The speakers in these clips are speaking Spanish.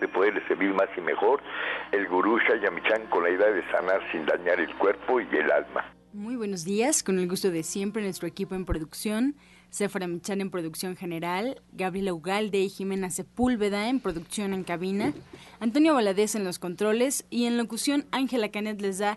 de poderle servir más y mejor, el gurú Shayamichan con la idea de sanar sin dañar el cuerpo y el alma. Muy buenos días, con el gusto de siempre nuestro equipo en producción, Sephora Michan en producción general, Gabriela Ugalde y Jimena Sepúlveda en producción en cabina, Antonio Valadez en los controles y en locución Ángela Canet les da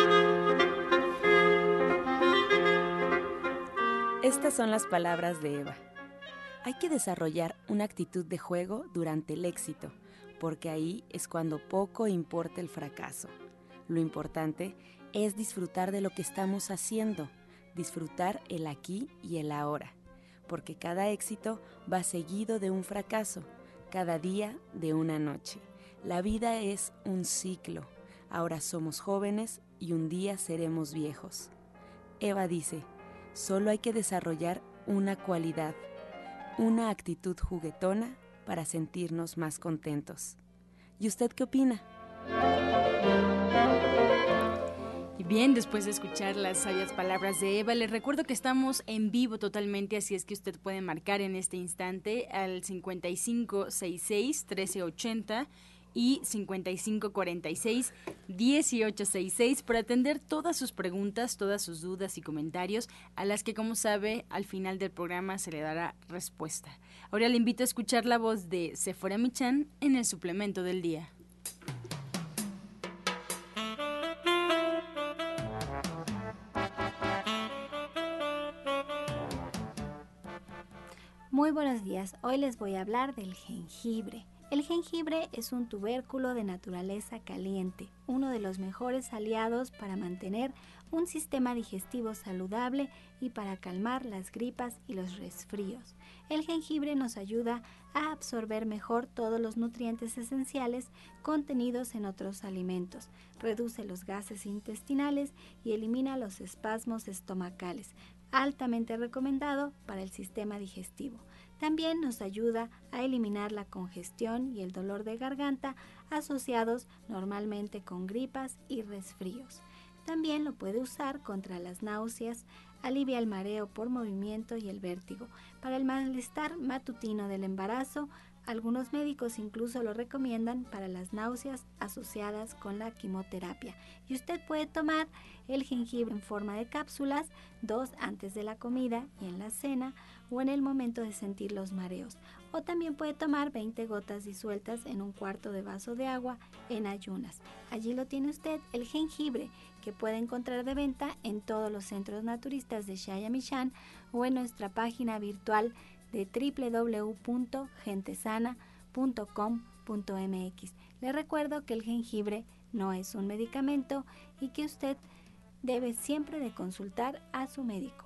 Estas son las palabras de Eva. Hay que desarrollar una actitud de juego durante el éxito, porque ahí es cuando poco importa el fracaso. Lo importante es disfrutar de lo que estamos haciendo, disfrutar el aquí y el ahora, porque cada éxito va seguido de un fracaso, cada día de una noche. La vida es un ciclo. Ahora somos jóvenes y un día seremos viejos. Eva dice, Solo hay que desarrollar una cualidad, una actitud juguetona para sentirnos más contentos. ¿Y usted qué opina? Y bien, después de escuchar las sabias palabras de Eva, les recuerdo que estamos en vivo totalmente, así es que usted puede marcar en este instante al 5566 1380 y 5546 1866 para atender todas sus preguntas, todas sus dudas y comentarios, a las que, como sabe, al final del programa se le dará respuesta. Ahora le invito a escuchar la voz de Sephora Michan en el suplemento del día. Muy buenos días, hoy les voy a hablar del jengibre. El jengibre es un tubérculo de naturaleza caliente, uno de los mejores aliados para mantener un sistema digestivo saludable y para calmar las gripas y los resfríos. El jengibre nos ayuda a absorber mejor todos los nutrientes esenciales contenidos en otros alimentos, reduce los gases intestinales y elimina los espasmos estomacales, altamente recomendado para el sistema digestivo. También nos ayuda a eliminar la congestión y el dolor de garganta asociados normalmente con gripas y resfríos. También lo puede usar contra las náuseas, alivia el mareo por movimiento y el vértigo. Para el malestar matutino del embarazo, algunos médicos incluso lo recomiendan para las náuseas asociadas con la quimioterapia. Y usted puede tomar el jengibre en forma de cápsulas, dos antes de la comida y en la cena, o en el momento de sentir los mareos. O también puede tomar 20 gotas disueltas en un cuarto de vaso de agua en ayunas. Allí lo tiene usted, el jengibre, que puede encontrar de venta en todos los centros naturistas de Shayamishan o en nuestra página virtual de www.gentesana.com.mx. Le recuerdo que el jengibre no es un medicamento y que usted debe siempre de consultar a su médico.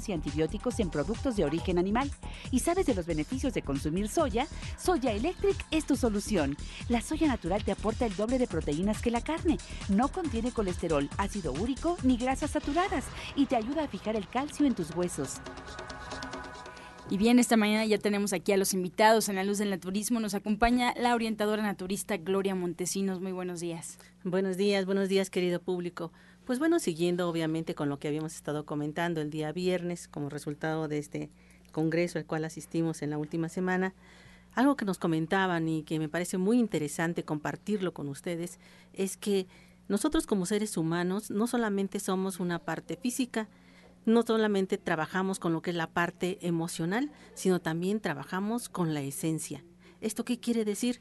y antibióticos en productos de origen animal. ¿Y sabes de los beneficios de consumir soya? Soya Electric es tu solución. La soya natural te aporta el doble de proteínas que la carne. No contiene colesterol, ácido úrico ni grasas saturadas y te ayuda a fijar el calcio en tus huesos. Y bien, esta mañana ya tenemos aquí a los invitados en la luz del naturismo. Nos acompaña la orientadora naturista Gloria Montesinos. Muy buenos días. Buenos días, buenos días, querido público. Pues bueno, siguiendo obviamente con lo que habíamos estado comentando el día viernes como resultado de este congreso al cual asistimos en la última semana, algo que nos comentaban y que me parece muy interesante compartirlo con ustedes es que nosotros como seres humanos no solamente somos una parte física, no solamente trabajamos con lo que es la parte emocional, sino también trabajamos con la esencia. ¿Esto qué quiere decir?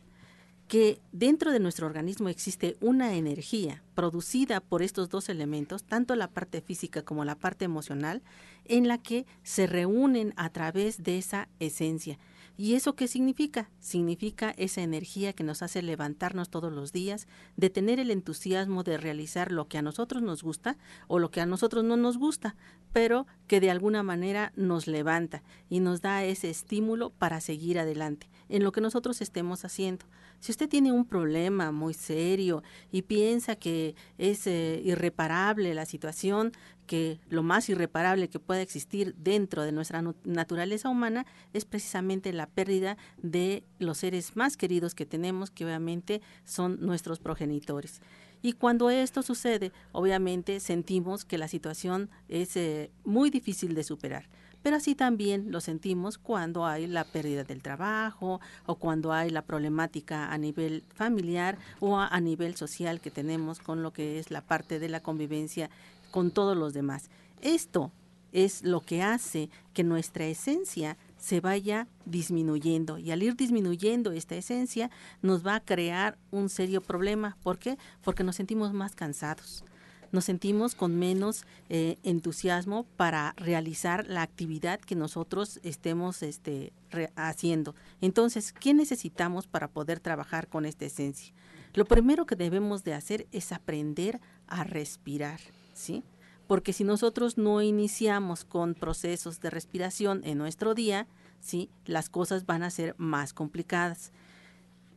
Que dentro de nuestro organismo existe una energía producida por estos dos elementos, tanto la parte física como la parte emocional, en la que se reúnen a través de esa esencia. ¿Y eso qué significa? Significa esa energía que nos hace levantarnos todos los días, de tener el entusiasmo de realizar lo que a nosotros nos gusta o lo que a nosotros no nos gusta, pero que de alguna manera nos levanta y nos da ese estímulo para seguir adelante en lo que nosotros estemos haciendo. Si usted tiene un problema muy serio y piensa que es eh, irreparable la situación, que lo más irreparable que pueda existir dentro de nuestra naturaleza humana es precisamente la pérdida de los seres más queridos que tenemos, que obviamente son nuestros progenitores. Y cuando esto sucede, obviamente sentimos que la situación es eh, muy difícil de superar pero así también lo sentimos cuando hay la pérdida del trabajo o cuando hay la problemática a nivel familiar o a, nivel social que tenemos con lo que es la parte de la convivencia con todos los demás. Esto es lo que hace que nuestra esencia se vaya disminuyendo y al ir disminuyendo esta esencia nos va a crear un serio problema. ¿Por qué? Porque nos sentimos más cansados nos sentimos con menos eh, entusiasmo para realizar la actividad que nosotros estemos este, haciendo. Entonces, ¿qué necesitamos para poder trabajar con esta esencia? Lo primero que debemos de hacer es aprender a respirar, ¿sí? Porque si nosotros no iniciamos con procesos de respiración en nuestro día, ¿sí? Las cosas van a ser más complicadas.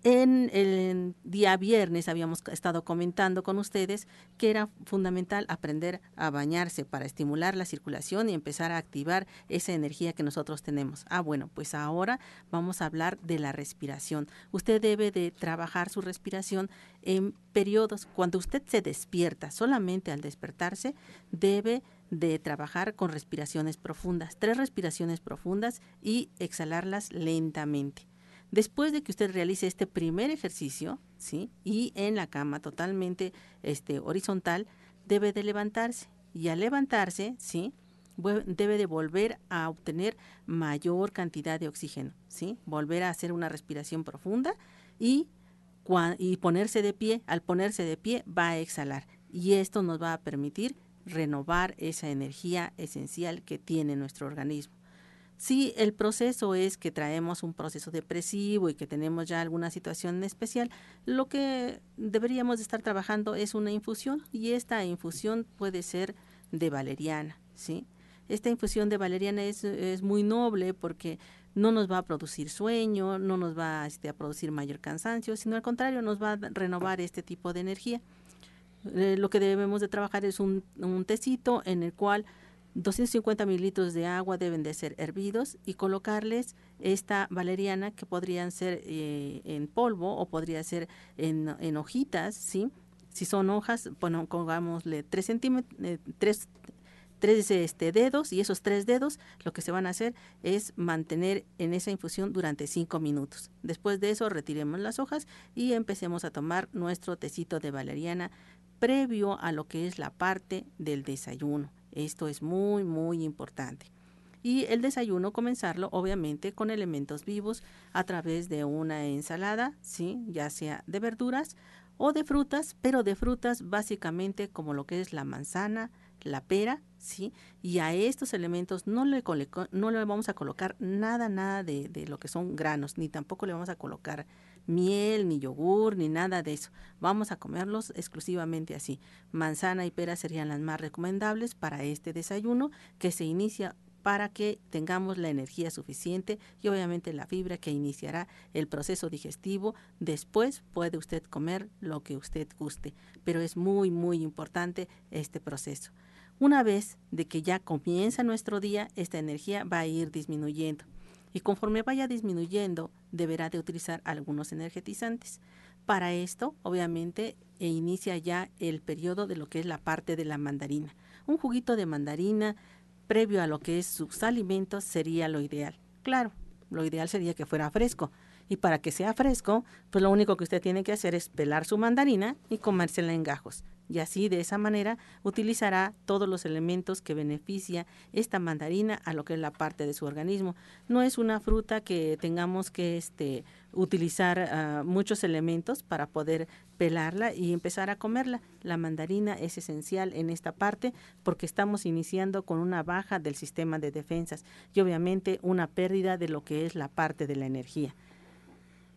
En el día viernes habíamos estado comentando con ustedes que era fundamental aprender a bañarse para estimular la circulación y empezar a activar esa energía que nosotros tenemos. Ah, bueno, pues ahora vamos a hablar de la respiración. Usted debe de trabajar su respiración en periodos. Cuando usted se despierta, solamente al despertarse, debe de trabajar con respiraciones profundas, tres respiraciones profundas y exhalarlas lentamente. Después de que usted realice este primer ejercicio, ¿sí? Y en la cama totalmente este, horizontal, debe de levantarse. Y al levantarse, ¿sí? debe de volver a obtener mayor cantidad de oxígeno, ¿sí? Volver a hacer una respiración profunda y, y ponerse de pie. Al ponerse de pie va a exhalar y esto nos va a permitir renovar esa energía esencial que tiene nuestro organismo. Si el proceso es que traemos un proceso depresivo y que tenemos ya alguna situación especial, lo que deberíamos estar trabajando es una infusión y esta infusión puede ser de valeriana, ¿sí? Esta infusión de valeriana es, es muy noble porque no nos va a producir sueño, no nos va este, a producir mayor cansancio, sino al contrario, nos va a renovar este tipo de energía. Eh, lo que debemos de trabajar es un, un tecito en el cual 250 mililitros de agua deben de ser hervidos y colocarles esta valeriana que podrían ser eh, en polvo o podría ser en, hojitas, ¿sí? Si son hojas, bueno, pongámosle 3 centímetros, eh, tres, este, dedos y esos tres dedos lo que se van a hacer es mantener en esa infusión durante 5 minutos. Después de eso retiremos las hojas y empecemos a tomar nuestro tecito de valeriana previo a lo que es la parte del desayuno. Esto es muy, muy importante. Y el desayuno comenzarlo obviamente con elementos vivos a través de una ensalada, ¿sí? ya sea de verduras o de frutas, pero de frutas básicamente como lo que es la manzana, la pera, ¿sí? Y a estos elementos no le, no le vamos a colocar nada, nada de, de lo que son granos, ni tampoco le vamos a colocar miel, ni yogur, ni nada de eso. Vamos a comerlos exclusivamente así. Manzana y pera serían las más recomendables para este desayuno que se inicia para que tengamos la energía suficiente y obviamente la fibra que iniciará el proceso digestivo. Después puede usted comer lo que usted guste, pero es muy, muy importante este proceso. Una vez de que ya comienza nuestro día, esta energía va a ir disminuyendo y conforme vaya disminuyendo deberá de utilizar algunos energetizantes. Para esto, obviamente, e inicia ya el periodo de lo que es la parte de la mandarina. Un juguito de mandarina previo a lo que es sus alimentos sería lo ideal. Claro, lo ideal sería que fuera fresco. Y para que sea fresco, pues lo único que usted tiene que hacer es pelar su mandarina y comérsela en gajos. Y así de esa manera utilizará todos los elementos que beneficia esta mandarina a lo que es la parte de su organismo. No es una fruta que tengamos que este, utilizar ah, muchos elementos para poder pelarla y empezar a comerla. La mandarina es esencial en esta parte porque estamos iniciando con una baja del sistema de defensas y obviamente una pérdida de lo que es la parte de la energía.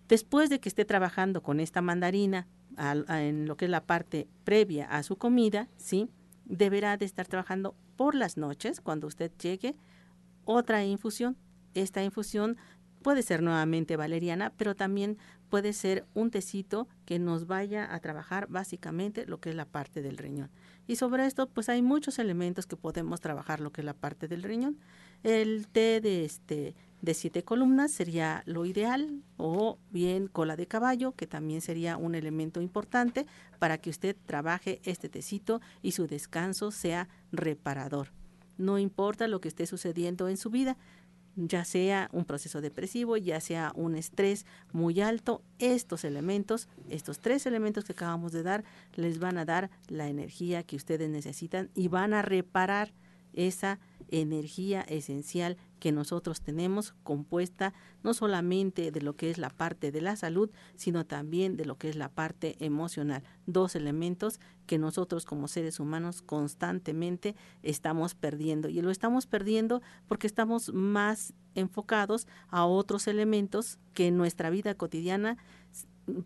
Después de que esté trabajando con esta mandarina en lo que es la parte previa a su comida, ¿sí? deberá de estar trabajando por las noches cuando usted llegue otra infusión. Esta infusión puede ser nuevamente valeriana, pero también puede ser un tecito que nos vaya a trabajar básicamente lo que es la parte del riñón. Y sobre esto, pues hay muchos elementos que podemos trabajar lo que es la parte del riñón. El té de este de siete columnas sería lo ideal o bien cola de caballo que también sería un elemento importante para que usted trabaje este tecito y su descanso sea reparador. No importa lo que esté sucediendo en su vida, ya sea un proceso depresivo, ya sea un estrés muy alto, estos elementos, estos tres elementos que acabamos de dar, les van a dar la energía que ustedes necesitan y van a reparar esa energía esencial que nosotros tenemos compuesta no solamente de lo que es la parte de la salud, sino también de lo que es la parte emocional. Dos elementos que nosotros como seres humanos constantemente estamos perdiendo. Y lo estamos perdiendo porque estamos más enfocados a otros elementos que en nuestra vida cotidiana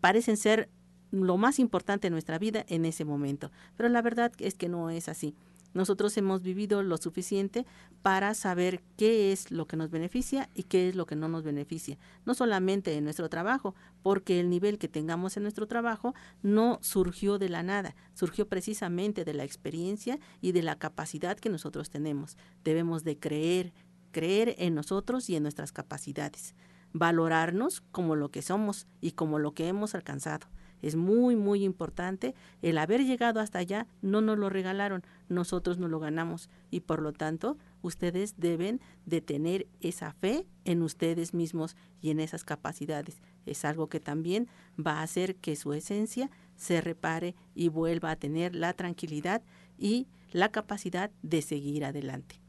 parecen ser lo más importante en nuestra vida en ese momento. Pero la verdad es que no es así. Nosotros hemos vivido lo suficiente para saber qué es lo que nos beneficia y qué es lo que no nos beneficia. No solamente en nuestro trabajo, porque el nivel que tengamos en nuestro trabajo no surgió de la nada, surgió precisamente de la experiencia y de la capacidad que nosotros tenemos. Debemos de creer, creer en nosotros y en nuestras capacidades, valorarnos como lo que somos y como lo que hemos alcanzado es muy, muy importante. El haber llegado hasta allá no nos lo regalaron, nosotros nos lo ganamos y por lo tanto ustedes deben de tener esa fe en ustedes mismos y en esas capacidades. Es algo que también va a hacer que su esencia se repare y vuelva a tener la tranquilidad y la capacidad de seguir adelante.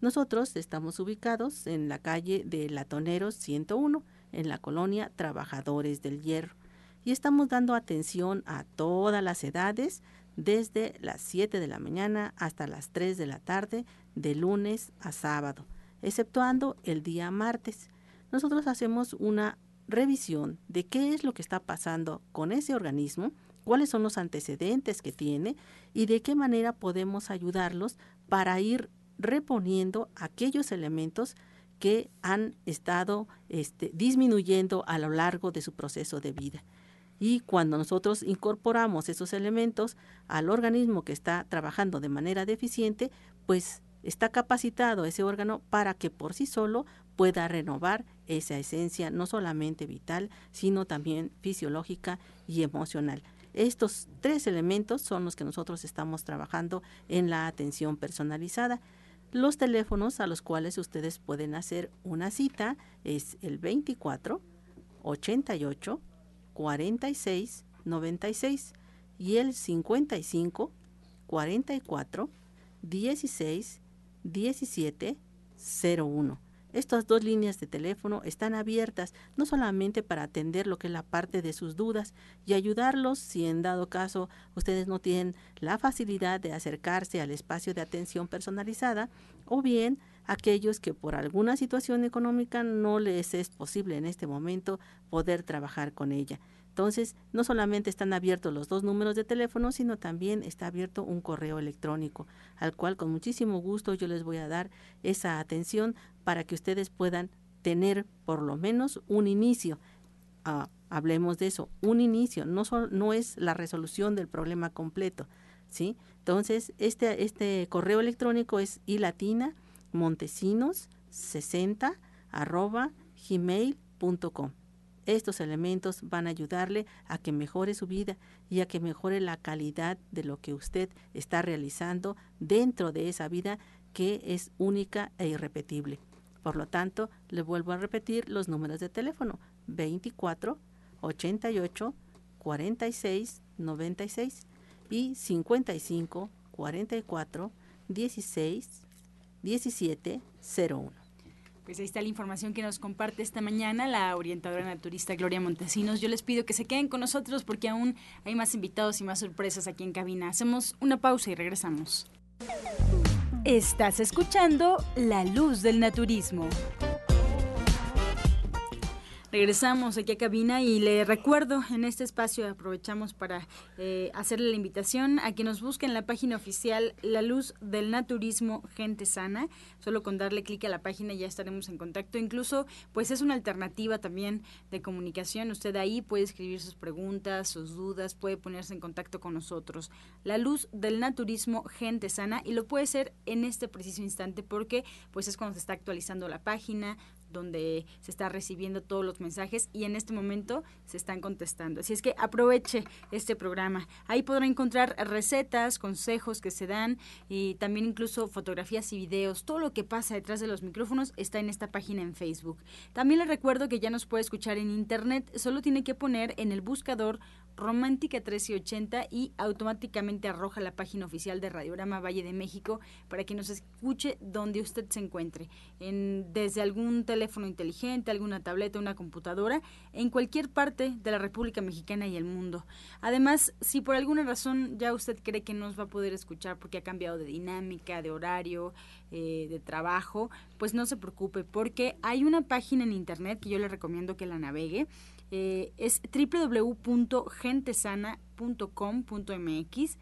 Nosotros estamos ubicados en la calle de Latoneros 101, en la colonia Trabajadores del Hierro y estamos dando atención a todas las edades desde las 7 de la mañana hasta las 3 de la tarde de lunes a sábado, exceptuando el día martes. Nosotros hacemos una revisión de qué es lo que está pasando con ese organismo, cuáles son los antecedentes que tiene y de qué manera podemos ayudarlos para ir reponiendo aquellos elementos que han estado este, disminuyendo a lo largo de su proceso de vida. Y cuando nosotros incorporamos esos elementos al organismo que está trabajando de manera deficiente, pues está capacitado ese órgano para que por sí solo pueda renovar esa esencia no solamente vital, sino también fisiológica y emocional. Estos tres elementos son los que nosotros estamos trabajando en la atención personalizada. Los teléfonos a los cuales ustedes pueden hacer una cita es el 24 88 46 96 y el 55 44 16 17 01. Estas dos líneas de teléfono están abiertas no solamente para atender lo que es la parte de sus dudas y ayudarlos si en dado caso ustedes no tienen la facilidad de acercarse al espacio de atención personalizada o bien aquellos que por alguna situación económica no les es posible en este momento poder trabajar con ella. Entonces, no solamente están abiertos los dos números de teléfono, sino también está abierto un correo electrónico, al cual con muchísimo gusto yo les voy a dar esa atención para que ustedes puedan tener por lo menos un inicio. Ah, hablemos de eso, un inicio, no, no es la resolución del problema completo. ¿sí? Entonces, este, este correo electrónico es ilatina montesinos 60 arroba gmail.com. Estos elementos van a ayudarle a que mejore su vida y a que mejore la calidad de lo que usted está realizando dentro de esa vida que es única e irrepetible. Por lo tanto, le vuelvo a repetir los números de teléfono 24 88 46 96 y 55 44 16 17 01. Pues ahí está la información que nos comparte esta mañana la orientadora naturista Gloria Montesinos. Yo les pido que se queden con nosotros porque aún hay más invitados y más sorpresas aquí en cabina. Hacemos una pausa y regresamos. Estás escuchando La Luz del Naturismo. Regresamos aquí a cabina y le recuerdo en este espacio aprovechamos para eh, hacerle la invitación a que nos busquen la página oficial La Luz del Naturismo Gente Sana. Solo con darle clic a la página ya estaremos en contacto. Incluso pues es una alternativa también de comunicación. Usted ahí puede escribir sus preguntas, sus dudas, puede ponerse en contacto con nosotros. La Luz del Naturismo Gente Sana y lo puede ser en este preciso instante porque pues es cuando se está actualizando la página, donde se está recibiendo todos los mensajes y en este momento se están contestando. Así es que aproveche este programa. Ahí podrá encontrar recetas, consejos que se dan y también incluso fotografías y videos. Todo lo que pasa detrás de los micrófonos está en esta página en Facebook. También le recuerdo que ya nos puede escuchar en internet. Solo tiene que poner en el buscador Romántica 1380 y automáticamente arroja la página oficial de Radiograma Valle de México para que nos escuche donde usted se encuentre, en, desde algún teléfono inteligente, alguna tableta, una computadora, en cualquier parte de la República Mexicana y el mundo. Además, si por alguna razón ya usted cree que no nos va a poder escuchar porque ha cambiado de dinámica, de horario, eh, de trabajo, pues no se preocupe porque hay una página en internet que yo le recomiendo que la navegue eh, es www.gentesana.com.mx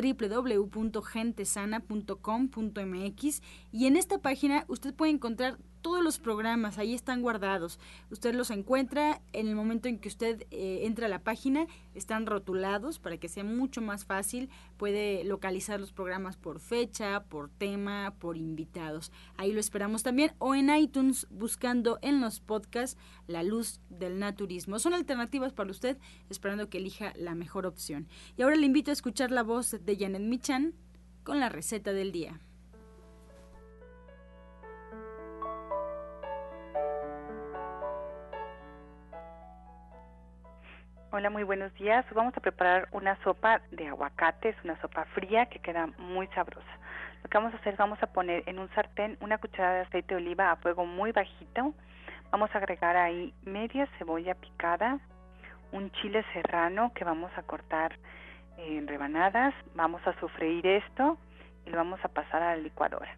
www.gentesana.com.mx y en esta página usted puede encontrar todos los programas, ahí están guardados. Usted los encuentra en el momento en que usted eh, entra a la página, están rotulados para que sea mucho más fácil. Puede localizar los programas por fecha, por tema, por invitados. Ahí lo esperamos también. O en iTunes buscando en los podcasts La Luz del Naturismo. Son alternativas para usted, esperando que elija la mejor opción. Y ahora le invito a escuchar la voz de Janet Michan con la receta del día. Hola, muy buenos días. Vamos a preparar una sopa de aguacate, es una sopa fría que queda muy sabrosa. Lo que vamos a hacer vamos a poner en un sartén una cucharada de aceite de oliva a fuego muy bajito. Vamos a agregar ahí media cebolla picada, un chile serrano que vamos a cortar en rebanadas. Vamos a sofreír esto y lo vamos a pasar a la licuadora.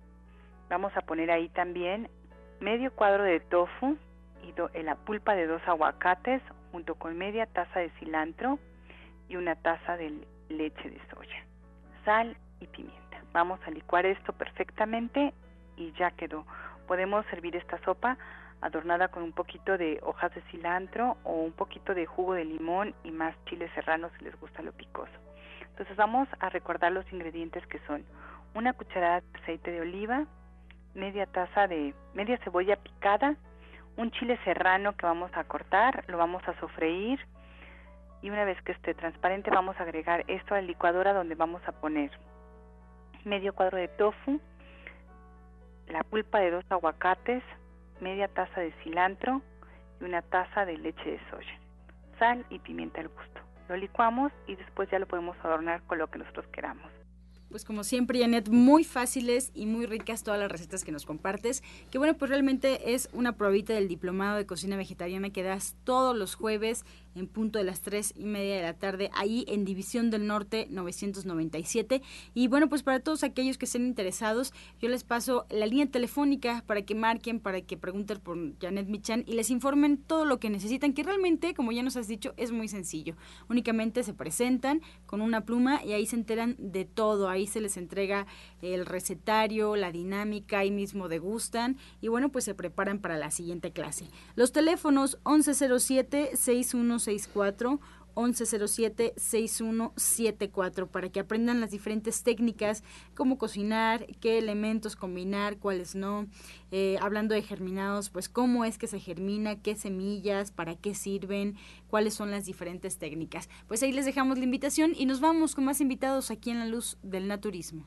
Vamos a poner ahí también medio cuadro de tofu y la pulpa de dos aguacates, junto con media taza de cilantro y una taza de leche de soya, sal y pimienta. Vamos a licuar esto perfectamente y ya quedó. Podemos servir esta sopa adornada con un poquito de hojas de cilantro o un poquito de jugo de limón y más chile serrano si les gusta lo picoso. Entonces vamos a recordar los ingredientes que son una cucharada de aceite de oliva, media taza de media cebolla picada, un chile serrano que vamos a cortar, lo vamos a sofreír y una vez que esté transparente vamos a agregar esto a la licuadora donde vamos a poner medio cuadro de tofu, la pulpa de dos aguacates, media taza de cilantro y una taza de leche de soya, sal y pimienta al gusto. Lo licuamos y después ya lo podemos adornar con lo que nosotros queramos. Pues como siempre, Janet, muy fáciles y muy ricas todas las recetas que nos compartes. Que bueno, pues realmente es una probita del diplomado de cocina vegetariana que das todos los jueves en punto de las tres y media de la tarde, ahí en División del Norte 997. Y bueno, pues para todos aquellos que estén interesados, yo les paso la línea telefónica para que marquen, para que pregunten por Janet Michan y les informen todo lo que necesitan, que realmente, como ya nos has dicho, es muy sencillo. Únicamente se presentan con una pluma y ahí se enteran de todo, ahí se les entrega el recetario, la dinámica, ahí mismo degustan y bueno, pues se preparan para la siguiente clase. Los teléfonos 1107 61 6164 1107 6174 para que aprendan las diferentes técnicas, cómo cocinar, qué elementos combinar, cuáles no. Eh, hablando de germinados, pues cómo es que se germina, qué semillas, para qué sirven, cuáles son las diferentes técnicas. Pues ahí les dejamos la invitación y nos vamos con más invitados aquí en la luz del naturismo.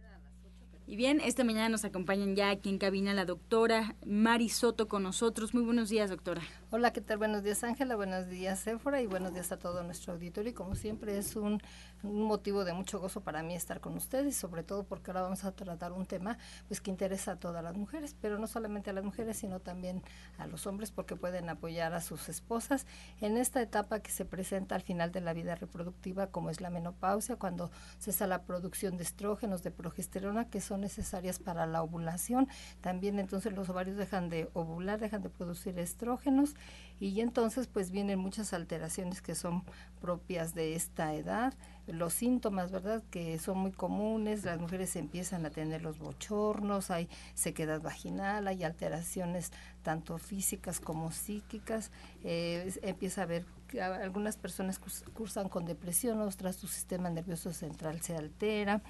Y bien, esta mañana nos acompañan ya aquí en cabina la doctora Mari Soto con nosotros. Muy buenos días, doctora. Hola, ¿qué tal? Buenos días, Ángela. Buenos días, Sephora. Y buenos días a todo nuestro auditorio. Y como siempre, es un, un, motivo de mucho gozo para mí estar con ustedes, sobre todo porque ahora vamos a tratar un tema pues que interesa a todas las mujeres, pero no solamente a las mujeres, sino también a los hombres, porque pueden apoyar a sus esposas en esta etapa que se presenta al final de la vida reproductiva, como es la menopausia, cuando cesa la producción de estrógenos, de progesterona, que son necesarias para la ovulación. También entonces los ovarios dejan de ovular, dejan de producir estrógenos y entonces pues vienen muchas alteraciones que son propias de esta edad. Los síntomas, ¿verdad? Que son muy comunes, las mujeres empiezan a tener los bochornos, hay sequedad vaginal, hay alteraciones tanto físicas como psíquicas, eh, empieza a haber algunas personas cursan con depresión, otras su sistema nervioso central se altera,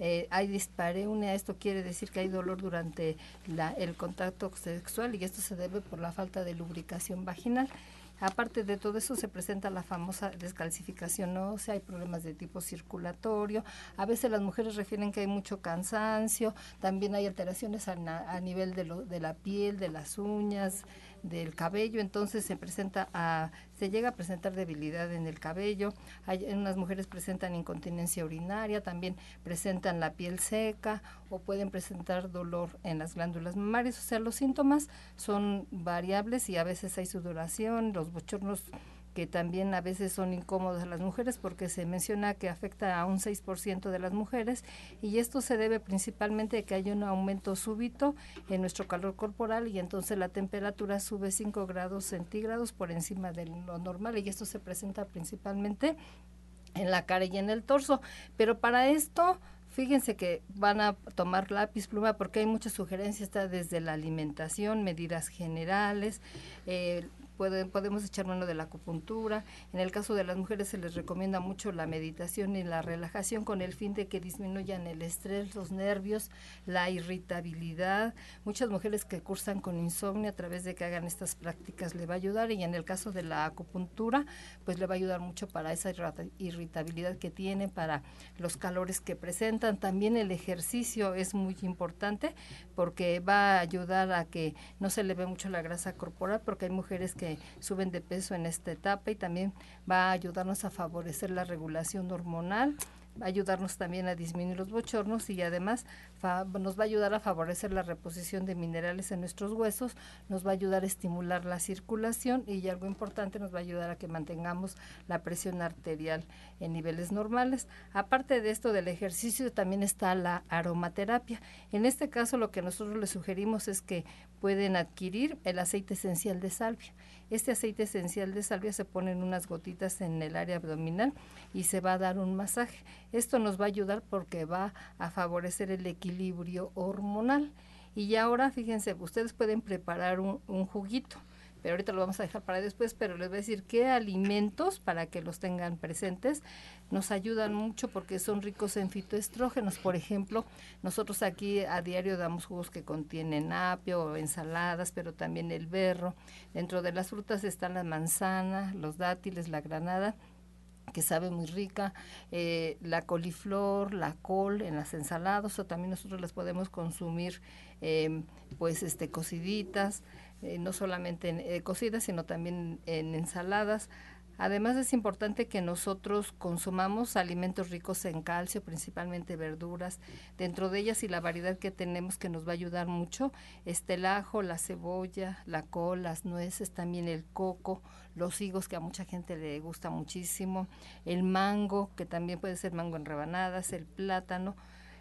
eh, hay dispareunia, esto quiere decir que hay dolor durante la, el contacto sexual y esto se debe por la falta de lubricación vaginal. Aparte de todo eso se presenta la famosa descalcificación ósea, hay problemas de tipo circulatorio, a veces las mujeres refieren que hay mucho cansancio, también hay alteraciones a, nivel de, lo, de la piel, de las uñas, del cabello, entonces se presenta se llega a presentar debilidad en el cabello, hay unas mujeres presentan incontinencia urinaria, también presentan la piel seca o pueden presentar dolor en las glándulas mamarias, o sea, los síntomas son variables y a veces hay sudoración, los bochornos que también a veces son incómodos a las mujeres porque se menciona que afecta a un 6% de las mujeres y esto se debe principalmente a que hay un aumento súbito en nuestro calor corporal y entonces la temperatura sube 5 grados centígrados por encima de lo normal y esto se presenta principalmente en la cara y en el torso. Pero para esto Fíjense que van a tomar lápiz, pluma, porque hay muchas sugerencias, está desde la alimentación, medidas generales, eh, podemos echar mano de la acupuntura. En el caso de las mujeres se les recomienda mucho la meditación y la relajación con el fin de que disminuyan el estrés, los nervios, la irritabilidad. Muchas mujeres que cursan con insomnio a través de que hagan estas prácticas le va a ayudar y en el caso de la acupuntura pues le va a ayudar mucho para esa irritabilidad que tiene, para los calores que presentan. También el ejercicio es muy importante porque va a ayudar a que no se le ve mucho la grasa corporal porque hay mujeres que suben de peso en esta etapa y también va a ayudarnos a favorecer la regulación hormonal va a ayudarnos también a disminuir los bochornos y además nos va a ayudar a favorecer la reposición de minerales en nuestros huesos, nos va a ayudar a estimular la circulación y algo importante nos va a ayudar a que mantengamos la presión arterial en niveles normales. Aparte de esto del ejercicio también está la aromaterapia. En este caso lo que nosotros les sugerimos es que pueden adquirir el aceite esencial de salvia. Este aceite esencial de salvia se pone en unas gotitas en el área abdominal y se va a dar un masaje. Esto nos va a ayudar porque va a favorecer el equilibrio hormonal. Y ahora, fíjense, ustedes pueden preparar un, un juguito pero ahorita lo vamos a dejar para después, pero les voy a decir qué alimentos, para que los tengan presentes, nos ayudan mucho porque son ricos en fitoestrógenos. Por ejemplo, nosotros aquí a diario damos jugos que contienen apio o ensaladas, pero también el berro. Dentro de las frutas están la manzana, los dátiles, la granada que sabe muy rica, eh, la coliflor, la col en las ensaladas, o también nosotros las podemos consumir eh, pues este cociditas, eh, no solamente en, eh, cocidas, sino también en ensaladas. Además es importante que nosotros consumamos alimentos ricos en calcio, principalmente verduras. Dentro de ellas y la variedad que tenemos que nos va a ayudar mucho, este el ajo, la cebolla, la col, las nueces, también el coco, los higos que a mucha gente le gusta muchísimo, el mango, que también puede ser mango en rebanadas, el plátano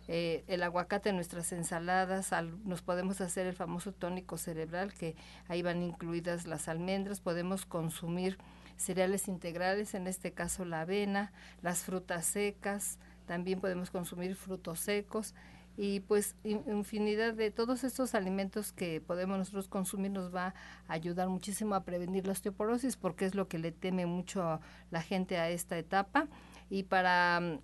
eh, el aguacate en nuestras ensaladas, nos podemos hacer el famoso tónico cerebral, que ahí van incluidas las almendras, podemos consumir cereales integrales, en este caso la avena, las frutas secas, también podemos consumir frutos secos y pues infinidad de todos estos alimentos que podemos nosotros consumir nos va a ayudar muchísimo a prevenir la osteoporosis porque es lo que le teme mucho la gente a esta etapa. Y para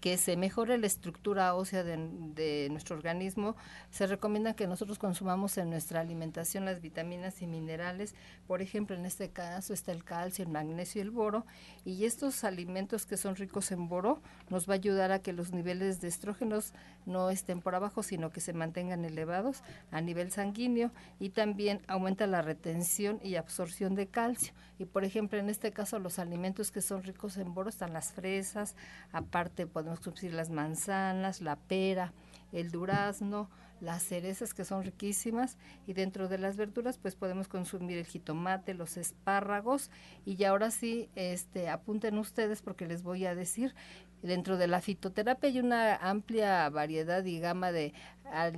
que se mejore la estructura ósea de, nuestro organismo, se recomienda que nosotros consumamos en nuestra alimentación las vitaminas y minerales. Por ejemplo, en este caso está el calcio, el magnesio y el boro. Y estos alimentos que son ricos en boro nos va a ayudar a que los niveles de estrógenos no estén por abajo, sino que se mantengan elevados a nivel sanguíneo. Y también aumenta la retención y absorción de calcio. Y por ejemplo, en este caso, los alimentos que son ricos en boro están las fresas, aparte podemos consumir las manzanas, la pera, el durazno, las cerezas que son riquísimas y dentro de las verduras pues podemos consumir el jitomate, los espárragos y ahora sí este apunten ustedes porque les voy a decir dentro de la fitoterapia hay una amplia variedad y gama de,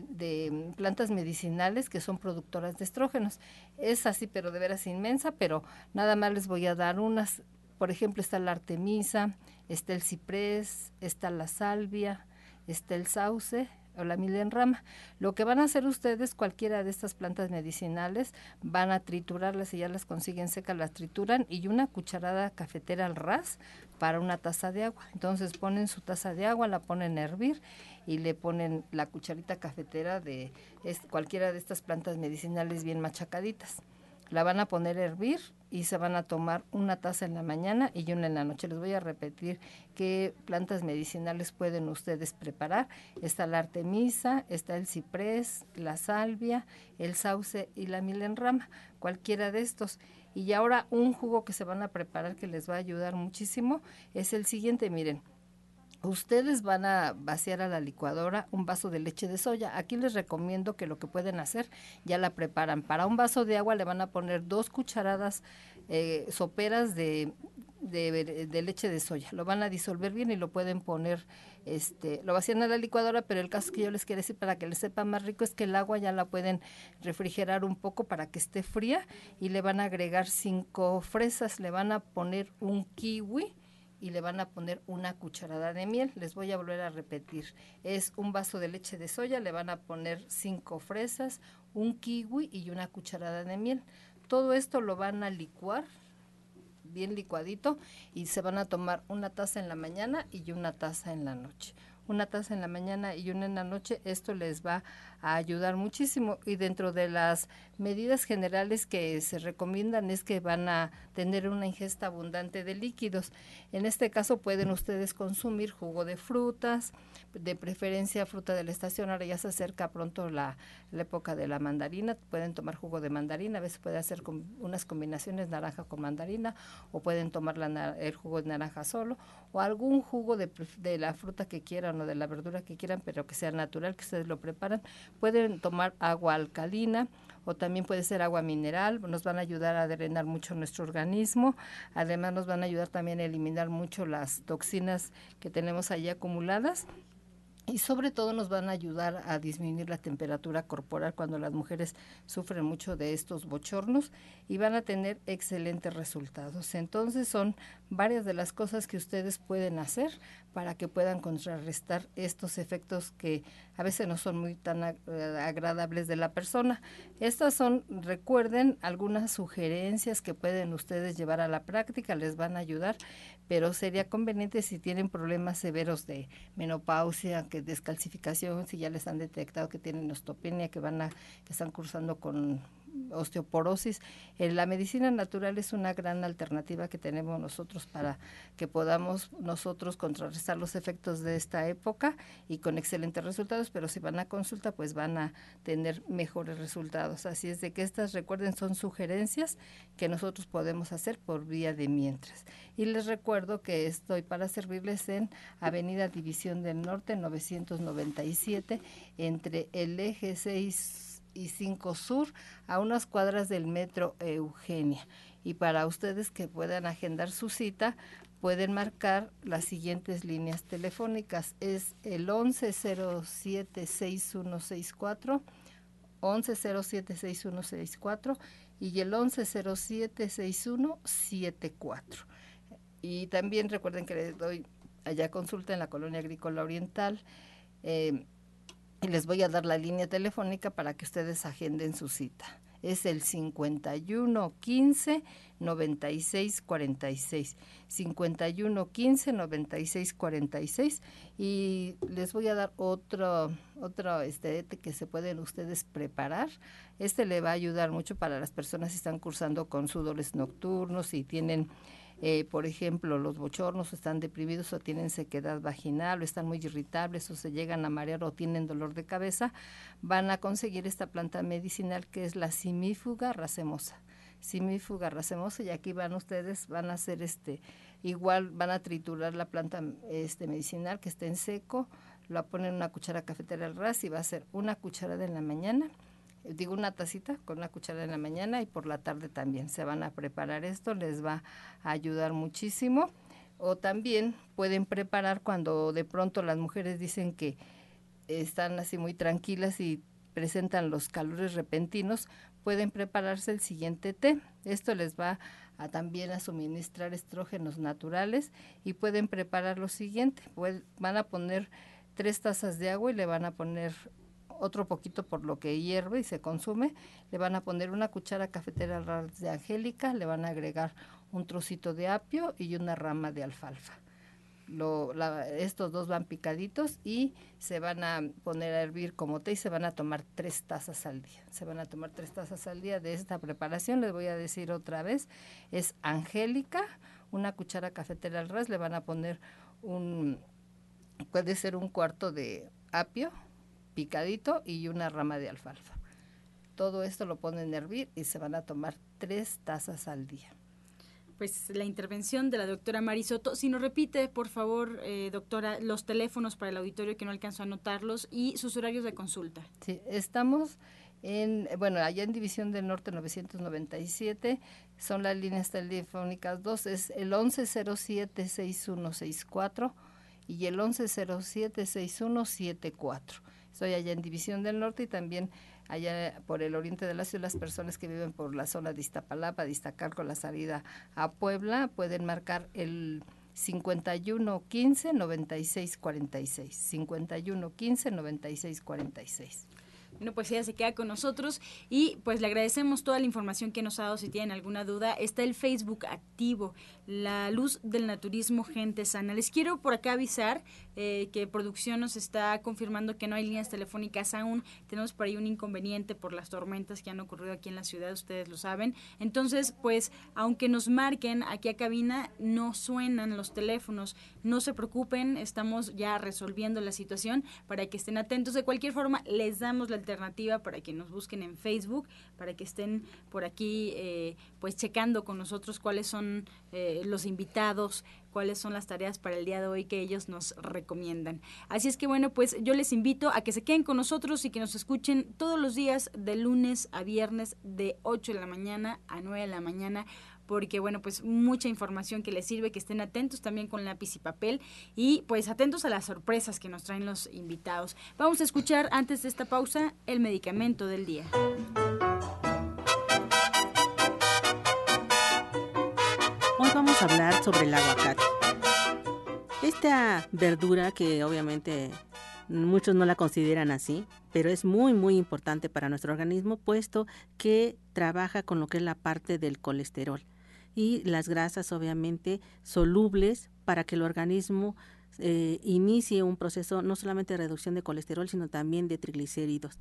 de plantas medicinales que son productoras de estrógenos. Es así, pero de veras inmensa, pero nada más les voy a dar unas. Por ejemplo, está la artemisa, está el ciprés, está la salvia, está el sauce, o la milenrama. Lo que van a hacer ustedes, cualquiera de estas plantas medicinales, van a triturarlas y ya las consiguen secas, las trituran y una cucharada cafetera al ras para una taza de agua. Entonces ponen su taza de agua, la ponen a hervir y le ponen la cucharita cafetera de cualquiera de estas plantas medicinales bien machacaditas. La van a poner a hervir y se van a tomar una taza en la mañana y una en la noche. Les voy a repetir qué plantas medicinales pueden ustedes preparar. Está la artemisa, está el ciprés, la salvia, el sauce y la milenrama, cualquiera de estos. Y ahora un jugo que se van a preparar que les va a ayudar muchísimo es el siguiente, miren. Ustedes van a vaciar a la licuadora un vaso de leche de soya. Aquí les recomiendo que lo que pueden hacer, ya la preparan. Para un vaso de agua le van a poner dos cucharadas eh, soperas de, de, leche de soya. Lo van a disolver bien y lo pueden poner, este, lo vacían a la licuadora, pero el caso que yo les quiero decir para que les sepa más rico es que el agua ya la pueden refrigerar un poco para que esté fría y le van a agregar cinco fresas, le van a poner un kiwi y le van a poner una cucharada de miel. Les voy a volver a repetir. Es un vaso de leche de soya, le van a poner cinco fresas, un kiwi y una cucharada de miel. Todo esto lo van a licuar bien licuadito y se van a tomar una taza en la mañana y una taza en la noche. Una taza en la mañana y una en la noche, esto les va a ayudar muchísimo. Y dentro de las medidas generales que se recomiendan es que van a tener una ingesta abundante de líquidos. En este caso pueden ustedes consumir jugo de frutas, de preferencia fruta de la estación, ahora ya se acerca pronto la, época de la mandarina, pueden tomar jugo de mandarina, a veces puede hacer con unas combinaciones naranja con mandarina o pueden tomar la, el jugo de naranja solo o algún jugo de, de la fruta que quieran o de la verdura que quieran, pero que sea natural, que ustedes lo preparan Pueden tomar agua alcalina o también puede ser agua mineral, nos van a ayudar a drenar mucho nuestro organismo, además nos van a ayudar también a eliminar mucho las toxinas que tenemos ahí acumuladas. Y sobre todo nos van a ayudar a disminuir la temperatura corporal cuando las mujeres sufren mucho de estos bochornos y van a tener excelentes resultados. Entonces son varias de las cosas que ustedes pueden hacer para que puedan contrarrestar estos efectos que a veces no son muy tan agradables de la persona. Estas son, recuerden, algunas sugerencias que pueden ustedes llevar a la práctica, les van a ayudar, pero sería conveniente si tienen problemas severos de menopausia, que descalcificación, si ya les han detectado que tienen osteopenia, que van a que están cursando con osteoporosis. Eh, la medicina natural es una gran alternativa que tenemos nosotros para que podamos nosotros contrarrestar los efectos de esta época y con excelentes resultados, pero si van a consulta pues van a tener mejores resultados. Así es de que estas, recuerden, son sugerencias que nosotros podemos hacer por vía de mientras. Y les recuerdo que estoy para servirles en Avenida División del Norte 997 entre el eje 6 y 5 Sur, a unas cuadras del metro Eugenia. Y para ustedes que puedan agendar su cita, pueden marcar las siguientes líneas telefónicas. Es el 1107-6164, 1107-6164 y el 1107-6174. Y también recuerden que les doy allá consulta en la Colonia Agrícola Oriental. Eh, y les voy a dar la línea telefónica para que ustedes agenden su cita. Es el 51 15 96 46. 51 15 96 46 y les voy a dar otro otro este que se pueden ustedes preparar. Este le va a ayudar mucho para las personas que están cursando con sudores nocturnos y tienen eh, por ejemplo, los bochornos están deprimidos o tienen sequedad vaginal o están muy irritables o se llegan a marear o tienen dolor de cabeza, van a conseguir esta planta medicinal que es la simífuga racemosa. Simífuga racemosa y aquí van ustedes, van a hacer este, igual van a triturar la planta este medicinal que esté en seco, lo ponen en una cuchara cafetera al ras y va a ser una cucharada en la mañana digo una tacita con una cuchara en la mañana y por la tarde también se van a preparar esto, les va a ayudar muchísimo. O también pueden preparar cuando de pronto las mujeres dicen que están así muy tranquilas y presentan los calores repentinos, pueden prepararse el siguiente té. Esto les va a también a suministrar estrógenos naturales y pueden preparar lo siguiente. van a poner tres tazas de agua y le van a poner otro poquito por lo que hierve y se consume, le van a poner una cuchara cafetera de angélica, le van a agregar un trocito de apio y una rama de alfalfa. Estos dos van picaditos y se van a poner a hervir como té y se van a tomar tres tazas al día. Se van a tomar tres tazas al día de esta preparación. Les voy a decir otra vez, es angélica, una cuchara cafetera al ras, le van a poner un, puede ser un cuarto de apio, picadito y una rama de alfalfa. Todo esto lo ponen a hervir y se van a tomar tres tazas al día. Pues la intervención de la doctora Marisoto. Si nos repite, por favor, eh, doctora, los teléfonos para el auditorio que no alcanzó a anotarlos y sus horarios de consulta. Sí, estamos en, bueno, allá en División del Norte 997, son las líneas telefónicas dos, es el 1107-6164 y el 1107-6174 Estoy allá en División del Norte y también allá por el oriente de la ciudad, las personas que viven por la zona de Iztapalapa, de con la salida a Puebla, pueden marcar el 51 15 96 46. 51 15 96 46. Bueno, pues ella se queda con nosotros y pues le agradecemos toda la información que nos ha dado. Si tienen alguna duda, está el Facebook activo, La Luz del Naturismo Gente Sana. Les quiero por acá avisar eh, que producción nos está confirmando que no hay líneas telefónicas aún. Tenemos por ahí un inconveniente por las tormentas que han ocurrido aquí en la ciudad, ustedes lo saben. Entonces, pues, aunque nos marquen aquí a cabina, no suenan los teléfonos. No se preocupen, estamos ya resolviendo la situación para que estén atentos. De cualquier forma, les damos la alternativa para que nos busquen en Facebook, para que estén por aquí, eh, pues, checando con nosotros cuáles son eh, los invitados, cuáles son las tareas para el día de hoy que ellos nos recomiendan. Así es que bueno, pues yo les invito a que se queden con nosotros y que nos escuchen todos los días de lunes a viernes de 8 de la mañana a 9 de la mañana porque bueno, pues mucha información que les sirve, que estén atentos también con lápiz y papel y pues atentos a las sorpresas que nos traen los invitados. Vamos a escuchar antes de esta pausa el medicamento del día. Hablar sobre el aguacate. Esta verdura que obviamente muchos no la consideran así, pero es muy muy importante para nuestro organismo puesto que trabaja con lo que es la parte del colesterol y las grasas obviamente solubles para que el organismo eh, inicie un proceso no solamente de reducción de colesterol sino también de triglicéridos.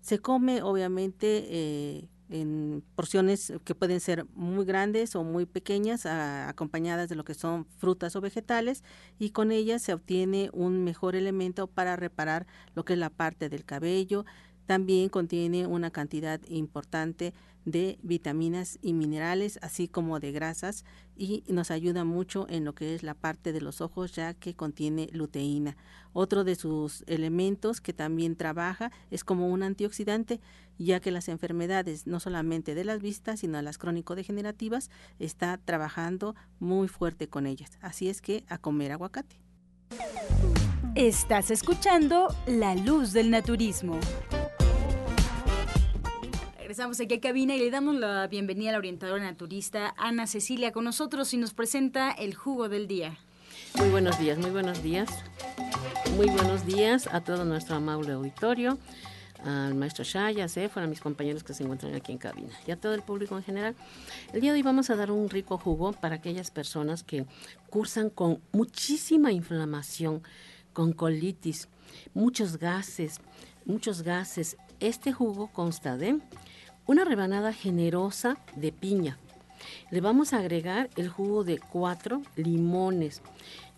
Se come obviamente eh, en porciones que pueden ser muy grandes o muy pequeñas, acompañadas de lo que son frutas o vegetales, y con ellas se obtiene un mejor elemento para reparar lo que es la parte del cabello. También contiene una cantidad importante de vitaminas y minerales, así como de grasas, y nos ayuda mucho en lo que es la parte de los ojos, ya que contiene luteína. Otro de sus elementos que también trabaja es como un antioxidante, ya que las enfermedades, no solamente de las vistas, sino las crónico-degenerativas, está trabajando muy fuerte con ellas. Así es que a comer aguacate. Estás escuchando La Luz del Naturismo. Regresamos aquí a cabina y le damos la bienvenida a la orientadora naturista Ana Cecilia con nosotros y nos presenta el jugo del día. Muy buenos días, muy buenos días. Muy buenos días a todo nuestro amable auditorio, al maestro Shaya, a mis compañeros que se encuentran aquí en cabina y a todo el público en general. El día de hoy vamos a dar un rico jugo para aquellas personas que cursan con muchísima inflamación, con colitis, muchos gases, muchos gases. Este jugo consta de una rebanada generosa de piña. Le vamos a agregar el jugo de cuatro limones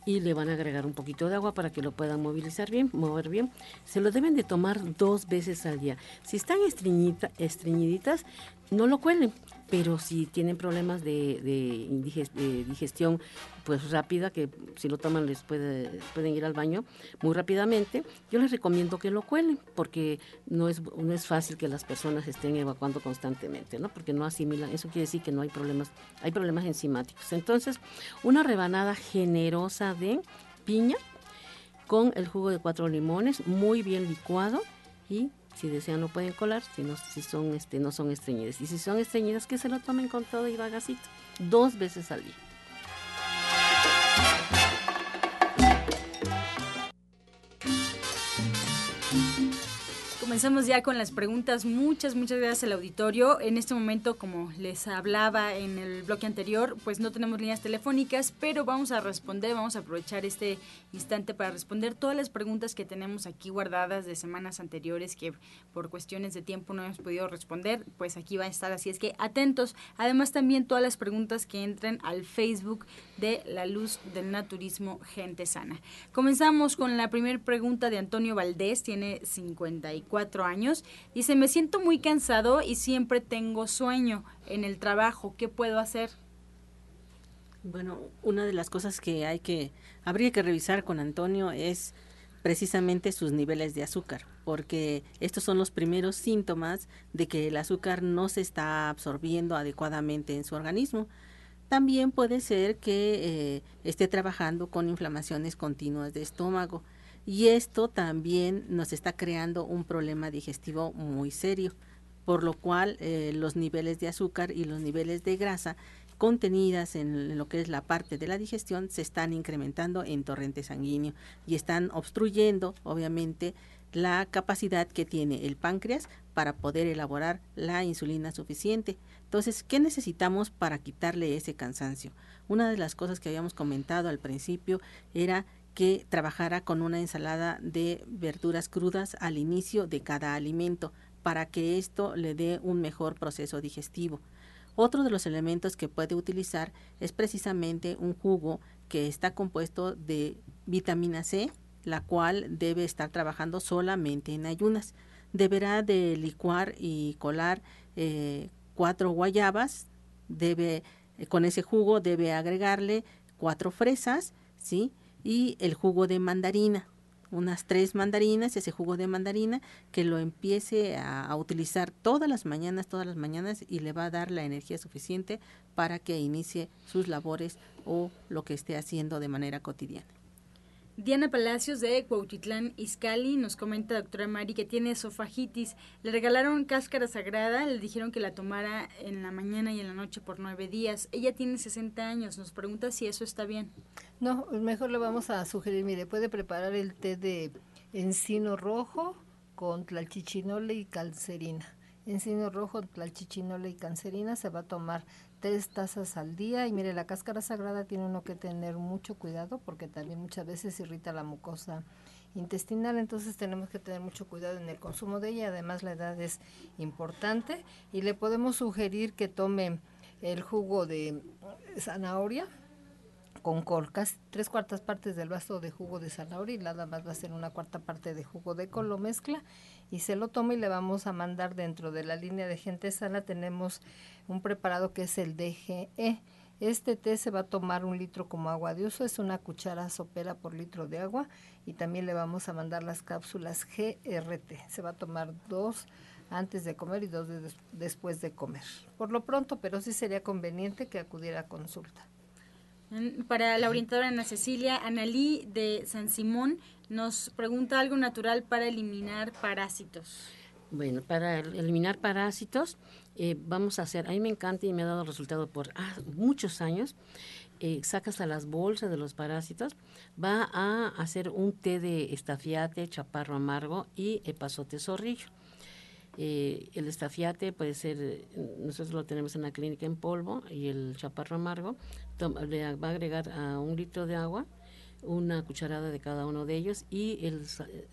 y le van a agregar un poquito de agua para que lo puedan movilizar bien, mover bien. Se lo deben de tomar dos veces al día. Si están estreñiditas, no lo cuelen, pero si tienen problemas de, de, digestión pues rápida, que si lo toman les puede, pueden ir al baño muy rápidamente, yo les recomiendo que lo cuelen, porque no es, no es fácil que las personas estén evacuando constantemente, ¿no? porque no asimilan, eso quiere decir que no hay problemas, hay problemas enzimáticos. Entonces, una rebanada generosa de piña con el jugo de cuatro limones, muy bien licuado y si desean no pueden colar, si, no, si son, este, no son estreñidas. Y si son estreñidas, que se lo tomen con todo y vagacito, dos veces al día. Comenzamos ya con las preguntas. Muchas, muchas gracias al auditorio. En este momento, como les hablaba en el bloque anterior, pues no tenemos líneas telefónicas, pero vamos a responder, vamos a aprovechar este instante para responder todas las preguntas que tenemos aquí guardadas de semanas anteriores que por cuestiones de tiempo no hemos podido responder. Pues aquí va a estar, así es que atentos. Además, también todas las preguntas que entren al Facebook de La Luz del Naturismo Gente Sana. Comenzamos con la primera pregunta de Antonio Valdés, tiene 54 años. Dice, me siento muy cansado y siempre tengo sueño en el trabajo. ¿Qué puedo hacer? Bueno, una de las cosas que hay que, habría que revisar con Antonio es precisamente sus niveles de azúcar, porque estos son los primeros síntomas de que el azúcar no se está absorbiendo adecuadamente en su organismo. También puede ser que eh, esté trabajando con inflamaciones continuas de estómago y esto también nos está creando un problema digestivo muy serio, por lo cual eh, los niveles de azúcar y los niveles de grasa contenidas en lo que es la parte de la digestión se están incrementando en torrente sanguíneo y están obstruyendo obviamente la capacidad que tiene el páncreas para poder elaborar la insulina suficiente. Entonces, ¿qué necesitamos para quitarle ese cansancio? Una de las cosas que habíamos comentado al principio era que trabajara con una ensalada de verduras crudas al inicio de cada alimento para que esto le dé un mejor proceso digestivo. Otro de los elementos que puede utilizar es precisamente un jugo que está compuesto de vitamina C, la cual debe estar trabajando solamente en ayunas. Deberá de licuar y colar eh, cuatro guayabas, debe eh, con ese jugo debe agregarle cuatro fresas, ¿sí? Y el jugo de mandarina, unas tres mandarinas, ese jugo de mandarina, que lo empiece a, utilizar todas las mañanas, todas las mañanas y le va a dar la energía suficiente para que inicie sus labores o lo que esté haciendo de manera cotidiana. Diana Palacios de Cuautitlán Izcalli nos comenta, doctora Mari, que tiene esofagitis. Le regalaron cáscara sagrada, le dijeron que la tomara en la mañana y en la noche por nueve días. Ella tiene 60 años, nos pregunta si eso está bien. No, mejor le vamos a sugerir, mire, puede preparar el té de encino rojo con tlalchichinole y calcerina. Encino rojo, tlalchichinole y cancerina se va a tomar tres tazas al día. Y mire la cáscara sagrada tiene uno que tener mucho cuidado porque también muchas veces irrita la mucosa intestinal, entonces tenemos que tener mucho cuidado en el consumo de ella, además la edad es importante. Y le podemos sugerir que tome el jugo de zanahoria con colcas, tres cuartas partes del vaso de jugo de zanahoria y nada más va a ser una cuarta parte de jugo de col, lo mezcla y se lo toma y le vamos a mandar dentro de la línea de gente sana tenemos un preparado que es el DGE. Este té se va a tomar un litro como agua de uso, es una cuchara sopera por litro de agua y también le vamos a mandar las cápsulas GRT. Se va a tomar dos antes de comer y dos después de comer. Por lo pronto, pero sí sería conveniente que acudiera a consulta. Para la orientadora Ana Cecilia, Analí de San Simón nos pregunta algo natural para eliminar parásitos. Bueno, para eliminar parásitos, eh, vamos a hacer, a mí me encanta y me ha dado resultado por ah, muchos años, eh, saca hasta las bolsas de los parásitos, va a hacer un té de estafiate, chaparro amargo y epazote zorrillo. Eh, el estafiate puede ser, nosotros lo tenemos en la clínica en polvo y el chaparro amargo le va a agregar a un litro de agua una cucharada de cada uno de ellos y el,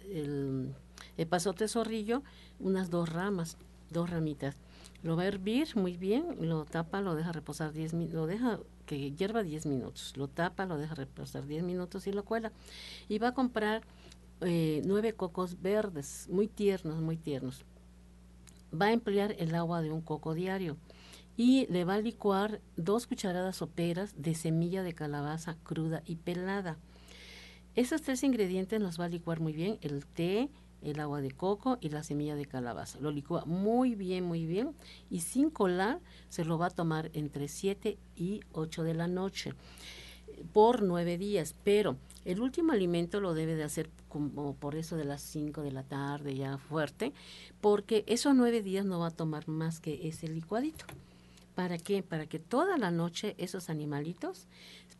el epazote zorrillo unas dos ramas, dos ramitas. Lo va a hervir muy bien, lo tapa, lo deja reposar 10 minutos, lo deja que hierva 10 minutos, lo tapa, lo deja reposar 10 minutos y lo cuela. Y va a comprar eh, nueve cocos verdes, muy tiernos, muy tiernos va a emplear el agua de un coco diario y le va a licuar dos cucharadas soperas de semilla de calabaza cruda y pelada. Esos tres ingredientes los va a licuar muy bien, el té, el agua de coco y la semilla de calabaza. Lo licúa muy bien, muy bien y sin colar se lo va a tomar entre 7 y 8 de la noche por nueve días, pero el último alimento lo debe de hacer como por eso de las 5 de la tarde ya fuerte, porque esos nueve días no va a tomar más que ese licuadito. ¿Para qué? Para que toda la noche esos animalitos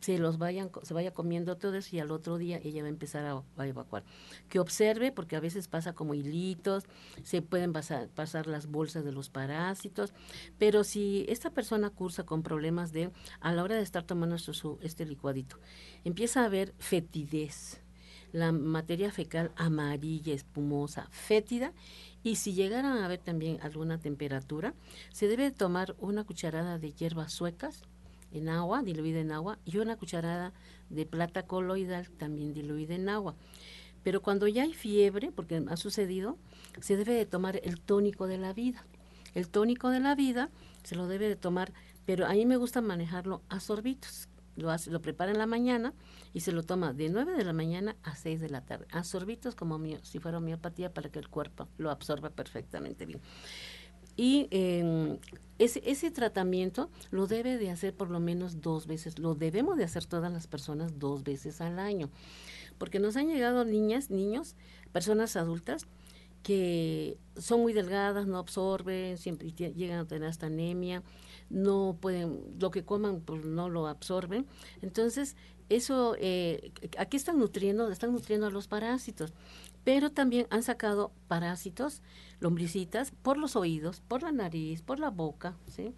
se los vayan, se vaya comiendo todo eso y al otro día ella va a empezar a, evacuar. Que observe, porque a veces pasa como hilitos, se pueden pasar, pasar las bolsas de los parásitos, pero si esta persona cursa con problemas de, a la hora de estar tomando este licuadito, empieza a haber fetidez, la materia fecal amarilla, espumosa, fétida, y si llegaran a haber también alguna temperatura, se debe tomar una cucharada de hierbas suecas en agua, diluida en agua, y una cucharada de plata coloidal también diluida en agua. Pero cuando ya hay fiebre, porque ha sucedido, se debe de tomar el tónico de la vida. El tónico de la vida se lo debe de tomar, pero a mí me gusta manejarlo a sorbitos. Lo, hace, lo prepara en la mañana y se lo toma de 9 de la mañana a 6 de la tarde. A como mío, si fuera homeopatía para que el cuerpo lo absorba perfectamente bien. Y em, ese, ese tratamiento lo debe de hacer por lo menos dos veces, lo debemos de hacer todas las personas dos veces al año, porque nos han llegado niñas, niños, personas adultas que son muy delgadas, no absorben, siempre llegan a tener esta anemia, no pueden, lo que coman pues no lo absorben. Entonces, eso, eh, aquí están nutriendo, están nutriendo a los parásitos pero también han sacado parásitos, lombricitas, por los oídos, por la nariz, por la boca, ¿sí?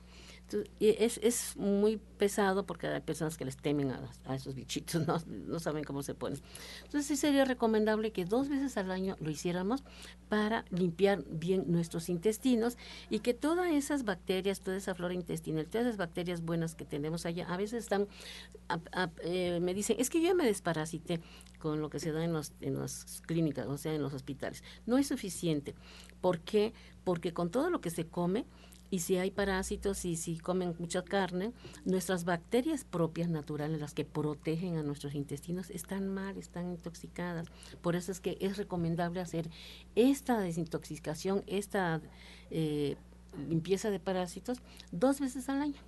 Es, es muy pesado porque hay personas que les temen a, esos bichitos, ¿no? no saben cómo se ponen. Entonces sí sería recomendable que dos veces al año lo hiciéramos para limpiar bien nuestros intestinos y que todas esas bacterias, toda esa flora intestinal, todas esas bacterias buenas que tenemos allá, a veces están, eh, me dicen, es que yo me desparasité con lo que se da en, los, en las clínicas, o sea, en los hospitales. No es suficiente. ¿Por qué? Porque con todo lo que se come, y si hay parásitos y si comen mucha carne, nuestras bacterias propias naturales, las que protegen a nuestros intestinos, están mal, están intoxicadas. Por eso es que es recomendable hacer esta desintoxicación, esta eh, limpieza de parásitos dos veces al año.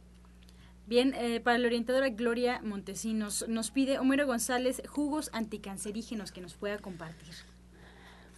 Bien, eh, para la orientadora Gloria Montesinos, nos pide Homero González jugos anticancerígenos que nos pueda compartir.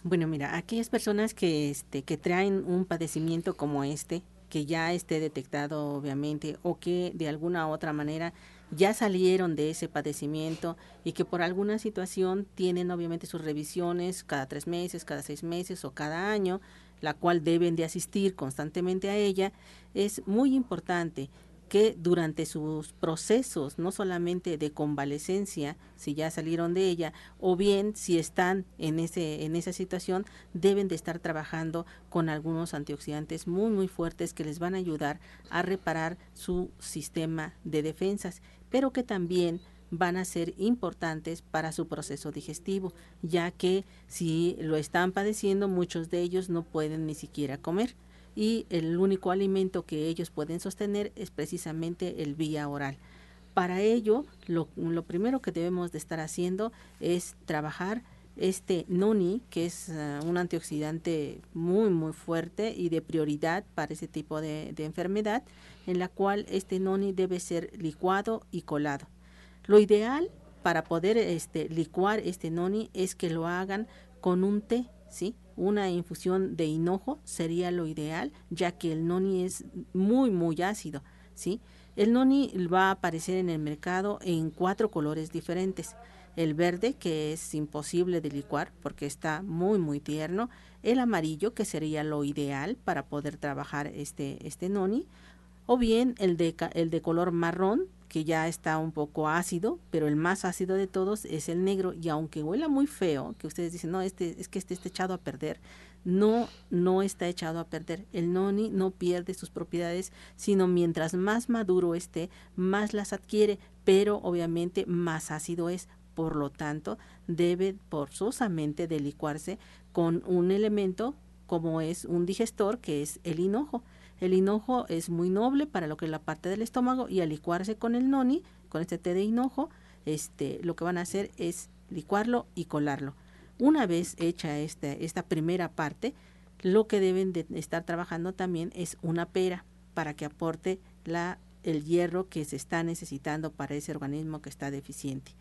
Bueno, mira, aquellas personas que, este, que traen un padecimiento como este, que ya esté detectado obviamente o que de alguna u otra manera ya salieron de ese padecimiento y que por alguna situación tienen obviamente sus revisiones cada tres meses, cada seis meses o cada año, la cual deben de asistir constantemente a ella, es muy importante que durante sus procesos, no solamente de convalecencia, si ya salieron de ella, o bien si están en, ese, en esa situación, deben de estar trabajando con algunos antioxidantes muy, muy fuertes que les van a ayudar a reparar su sistema de defensas, pero que también van a ser importantes para su proceso digestivo, ya que si lo están padeciendo, muchos de ellos no pueden ni siquiera comer y el único alimento que ellos pueden sostener es precisamente el vía oral. Para ello, lo, primero que debemos de estar haciendo es trabajar este noni, que es uh, un antioxidante muy muy fuerte y de prioridad para ese tipo de, de, enfermedad, en la cual este noni debe ser licuado y colado. Lo ideal para poder este, licuar este noni es que lo hagan con un té, ¿sí? Una infusión de hinojo sería lo ideal, ya que el noni es muy, muy ácido, ¿sí? El noni va a aparecer en el mercado en cuatro colores diferentes. El verde, que es imposible de licuar porque está muy, muy tierno. El amarillo, que sería lo ideal para poder trabajar este, este noni. O bien el de, el de color marrón, que ya está un poco ácido, pero el más ácido de todos es el negro. Y aunque huela muy feo, que ustedes dicen, no, este, es que este está echado a perder, no, no está echado a perder. El noni no pierde sus propiedades, sino mientras más maduro esté, más las adquiere, pero obviamente más ácido es. Por lo tanto, debe forzosamente de licuarse con un elemento como es un digestor, que es el hinojo. El hinojo es muy noble para lo que es la parte del estómago y al licuarse con el noni, con este té de hinojo, este, lo que van a hacer es licuarlo y colarlo. Una vez hecha esta, primera parte, lo que deben de estar trabajando también es una pera para que aporte el hierro que se está necesitando para ese organismo que está deficiente.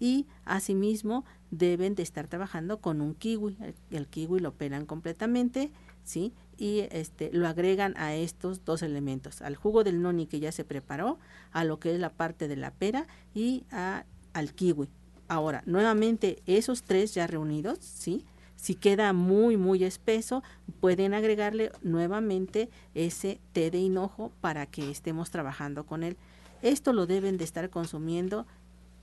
Y asimismo deben de estar trabajando con un kiwi. El, kiwi lo pelan completamente, ¿sí? Y este, lo agregan a estos dos elementos, al jugo del noni que ya se preparó, a lo que es la parte de la pera y a, al kiwi. Ahora, nuevamente, esos tres ya reunidos, ¿sí? Si queda muy, muy espeso, pueden agregarle nuevamente ese té de hinojo para que estemos trabajando con él. Esto lo deben de estar consumiendo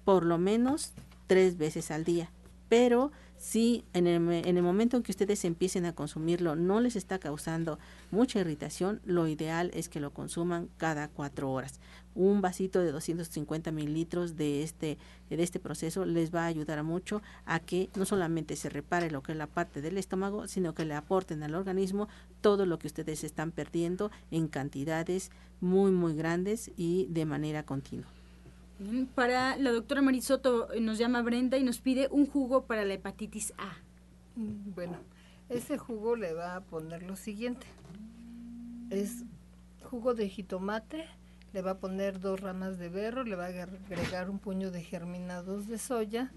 por lo menos tres veces al día. Pero si en el, en el, momento en que ustedes empiecen a consumirlo no les está causando mucha irritación, lo ideal es que lo consuman cada cuatro horas. Un vasito de 250 mililitros de este, de este proceso les va a ayudar mucho a que no solamente se repare lo que es la parte del estómago, sino que le aporten al organismo todo lo que ustedes están perdiendo en cantidades muy, muy grandes y de manera continua. Para la doctora Marisoto eh, nos llama Brenda y nos pide un jugo para la hepatitis A. Mm, bueno, ese jugo le va a poner lo siguiente. Es jugo de jitomate, le va a poner dos ramas de berro, le va a agregar un puño de germinados de soya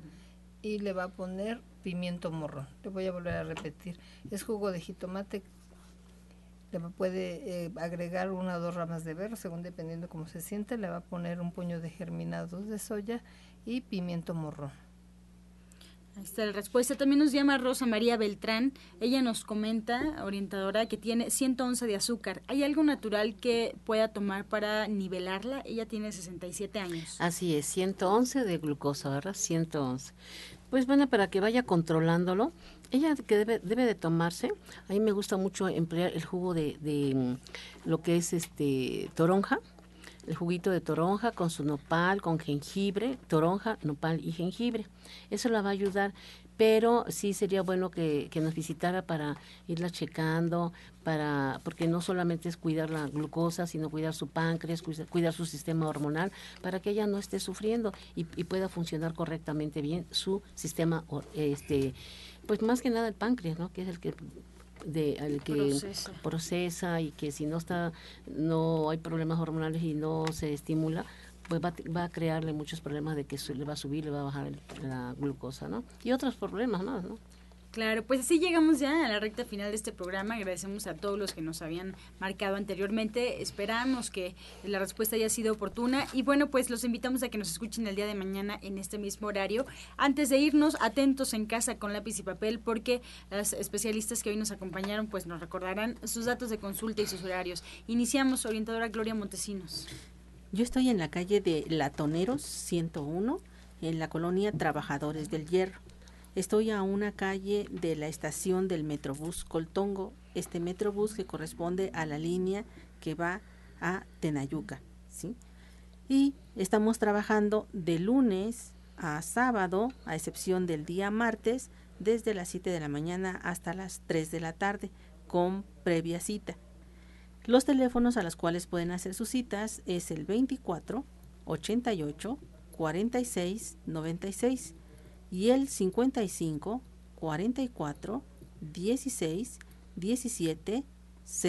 y le va a poner pimiento morrón. Le voy a volver a repetir. Es jugo de jitomate le puede eh, agregar una o dos ramas de berro, según dependiendo cómo se siente, le va a poner un puño de germinados de soya y pimiento morrón. Ahí está la respuesta. También nos llama Rosa María Beltrán. Ella nos comenta, orientadora, que tiene 111 de azúcar. ¿Hay algo natural que pueda tomar para nivelarla? Ella tiene 67 años. Así es, 111 de glucosa, ¿verdad? 111. Pues bueno, para que vaya controlándolo, ella que debe, debe de tomarse, a mí me gusta mucho emplear el jugo de, de mm, lo que es este toronja, el juguito de toronja con su nopal, con jengibre, toronja, nopal y jengibre. Eso la va a ayudar, pero sí sería bueno que, que, nos visitara para irla checando, para porque no solamente es cuidar la glucosa, sino cuidar su páncreas, cuidar, su sistema hormonal, para que ella no esté sufriendo y, y pueda funcionar correctamente bien su sistema este pues más que nada el páncreas, ¿no? Que es el que de el que procesa. y que si no está no hay problemas hormonales y no se estimula pues va, va a crearle muchos problemas de que le va a subir le va a bajar la glucosa no y otros problemas más no Claro, pues así llegamos ya a la recta final de este programa. Agradecemos a todos los que nos habían marcado anteriormente. Esperamos que la respuesta haya sido oportuna. Y bueno, pues los invitamos a que nos escuchen el día de mañana en este mismo horario. Antes de irnos, atentos en casa con lápiz y papel porque las especialistas que hoy nos acompañaron pues nos recordarán sus datos de consulta y sus horarios. Iniciamos, orientadora Gloria Montesinos. Yo estoy en la calle de Latoneros 101, en la colonia Trabajadores del Hierro. Estoy a una calle de la estación del Metrobús Coltongo, este Metrobús que corresponde a la línea que va a Tenayuca, ¿sí? Y estamos trabajando de lunes a sábado, a excepción del día martes, desde las 7 de la mañana hasta las 3 de la tarde, con previa cita. Los teléfonos a los cuales pueden hacer sus citas es el 24 88 46 96 y el 55 44 16 17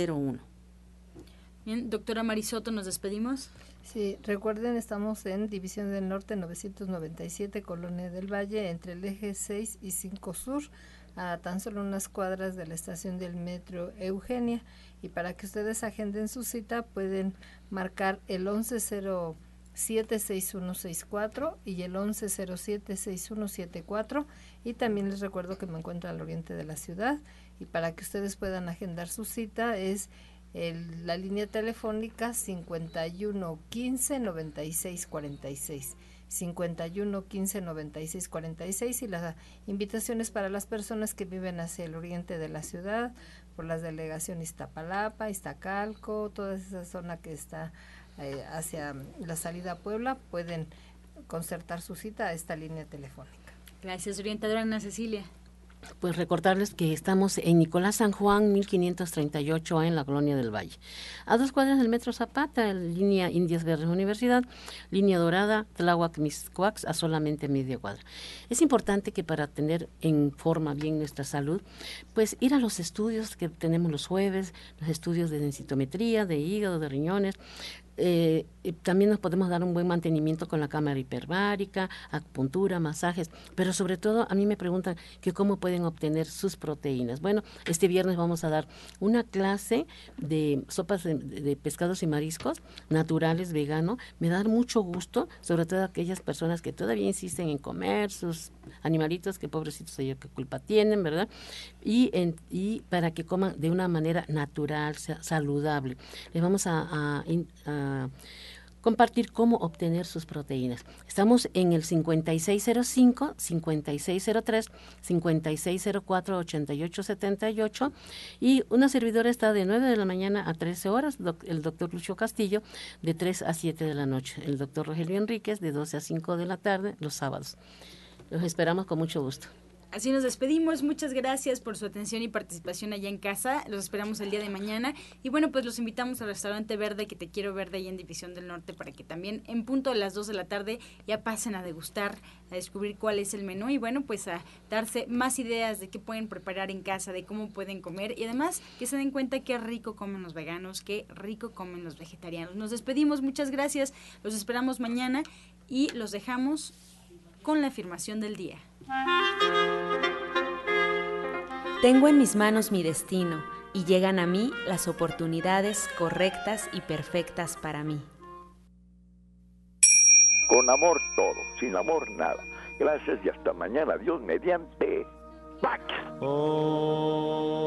01. Bien, doctora Marisoto, nos despedimos. Sí, recuerden, estamos en División del Norte 997, Colonia del Valle, entre el eje 6 y 5 Sur. a tan solo unas cuadras de la estación del metro Eugenia. Y para que ustedes agenden su cita pueden marcar el 1107-6164 y el 1107-6174. Y también les recuerdo que me encuentro al oriente de la ciudad. Y para que ustedes puedan agendar su cita es la línea telefónica 51 15 96 46. 51 15 96 46 y las invitaciones para las personas que viven hacia el oriente de la ciudad, por las delegaciones Iztapalapa, Iztacalco, toda esa zona que está eh, hacia la salida a Puebla, pueden concertar su cita a esta línea telefónica. Gracias, orientadora Ana Cecilia. Pues recordarles que estamos en Nicolás San Juan, 1538, en la Colonia del Valle. A dos cuadras del Metro Zapata, línea Indias Verdes Universidad, línea Dorada, Tláhuac, Miscuax, a solamente media cuadra. Es importante que para tener en forma bien nuestra salud, pues ir a los estudios que tenemos los jueves, los estudios de densitometría, de hígado, de riñones, えー también nos podemos dar un buen mantenimiento con la cámara hiperbárica, acupuntura, masajes, pero sobre todo a mí me preguntan que cómo pueden obtener sus proteínas. Bueno, este viernes vamos a dar una clase de sopas de, pescados y mariscos naturales, vegano. Me da mucho gusto, sobre todo a aquellas personas que todavía insisten en comer sus animalitos, que pobrecitos ellos qué culpa tienen, ¿verdad? Y, y para que coman de una manera natural, saludable. Les vamos a compartir cómo obtener sus proteínas. Estamos en el 5605, 5603, 5604, 8878 y una servidora está de 9 de la mañana a 13 horas, el doctor Lucio Castillo de 3 a 7 de la noche, el doctor Rogelio Enríquez de 12 a 5 de la tarde los sábados. Los esperamos con mucho gusto. Así nos despedimos. Muchas gracias por su atención y participación allá en casa. Los esperamos el día de mañana. Y bueno, pues los invitamos al restaurante Verde, que te quiero verde ahí en División del Norte, para que también en punto de las 2 de la tarde ya pasen a degustar, a descubrir cuál es el menú y bueno, pues a darse más ideas de qué pueden preparar en casa, de cómo pueden comer y además que se den cuenta qué rico comen los veganos, qué rico comen los vegetarianos. Nos despedimos. Muchas gracias. Los esperamos mañana y los dejamos con la afirmación del día. Tengo en mis manos mi destino y llegan a mí las oportunidades correctas y perfectas para mí. Con amor todo, sin amor nada. Gracias y hasta mañana. Dios mediante. Pax. Oh.